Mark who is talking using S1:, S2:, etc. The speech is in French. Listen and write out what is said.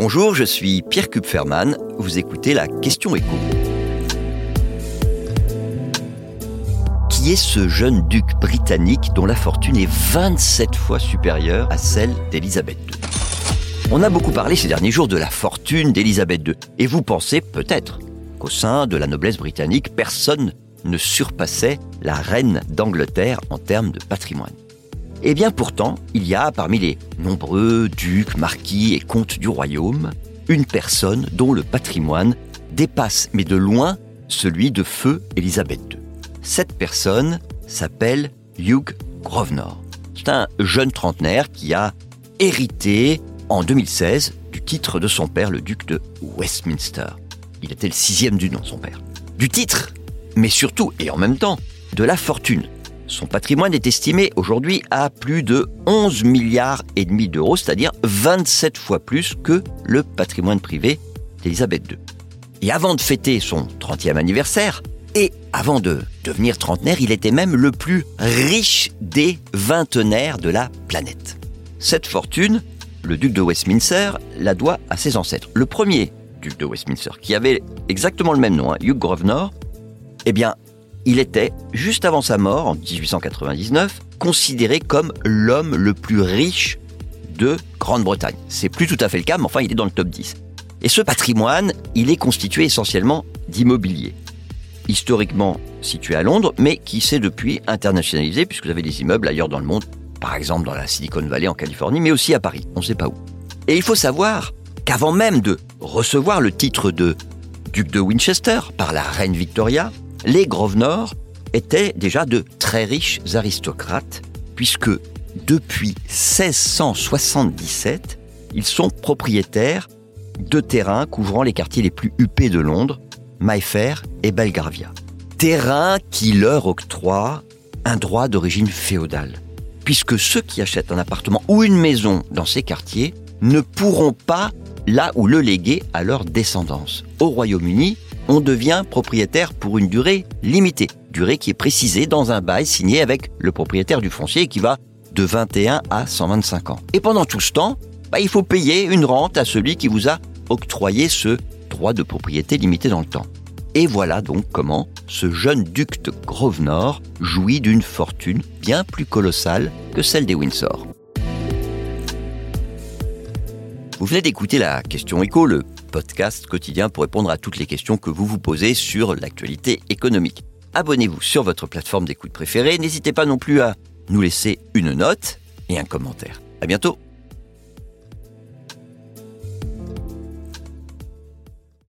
S1: Bonjour, je suis Pierre Kupferman. Vous écoutez la question écho. Qui est ce jeune duc britannique dont la fortune est 27 fois supérieure à celle d'Élisabeth II On a beaucoup parlé ces derniers jours de la fortune d'Élisabeth II. Et vous pensez peut-être qu'au sein de la noblesse britannique, personne ne surpassait la reine d'Angleterre en termes de patrimoine. Eh bien pourtant, il y a parmi les nombreux ducs, marquis et comtes du royaume, une personne dont le patrimoine dépasse, mais de loin, celui de feu Élisabeth II. Cette personne s'appelle Hugh Grosvenor. C'est un jeune trentenaire qui a hérité en 2016 du titre de son père, le duc de Westminster. Il était le sixième du nom, son père. Du titre, mais surtout et en même temps, de la fortune son patrimoine est estimé aujourd'hui à plus de 11 milliards et demi d'euros, c'est-à-dire 27 fois plus que le patrimoine privé d'Elisabeth II. Et avant de fêter son 30e anniversaire, et avant de devenir trentenaire, il était même le plus riche des vingtenaires de la planète. Cette fortune, le duc de Westminster la doit à ses ancêtres. Le premier duc de Westminster, qui avait exactement le même nom, hein, Hugh Grosvenor, eh bien, il était, juste avant sa mort, en 1899, considéré comme l'homme le plus riche de Grande-Bretagne. C'est plus tout à fait le cas, mais enfin, il est dans le top 10. Et ce patrimoine, il est constitué essentiellement d'immobilier. Historiquement situé à Londres, mais qui s'est depuis internationalisé, puisque vous avez des immeubles ailleurs dans le monde, par exemple dans la Silicon Valley en Californie, mais aussi à Paris, on ne sait pas où. Et il faut savoir qu'avant même de recevoir le titre de duc de Winchester par la reine Victoria, les Grosvenor étaient déjà de très riches aristocrates, puisque depuis 1677, ils sont propriétaires de terrains couvrant les quartiers les plus huppés de Londres, Mayfair et Belgravia. Terrains qui leur octroient un droit d'origine féodale, puisque ceux qui achètent un appartement ou une maison dans ces quartiers ne pourront pas là où le léguer à leur descendance. Au Royaume-Uni, on devient propriétaire pour une durée limitée, durée qui est précisée dans un bail signé avec le propriétaire du foncier qui va de 21 à 125 ans. Et pendant tout ce temps, bah, il faut payer une rente à celui qui vous a octroyé ce droit de propriété limité dans le temps. Et voilà donc comment ce jeune duc de Grosvenor jouit d'une fortune bien plus colossale que celle des Windsor. Vous venez d'écouter la question écho, le podcast quotidien pour répondre à toutes les questions que vous vous posez sur l'actualité économique. Abonnez-vous sur votre plateforme d'écoute préférée. N'hésitez pas non plus à nous laisser une note et un commentaire. À bientôt!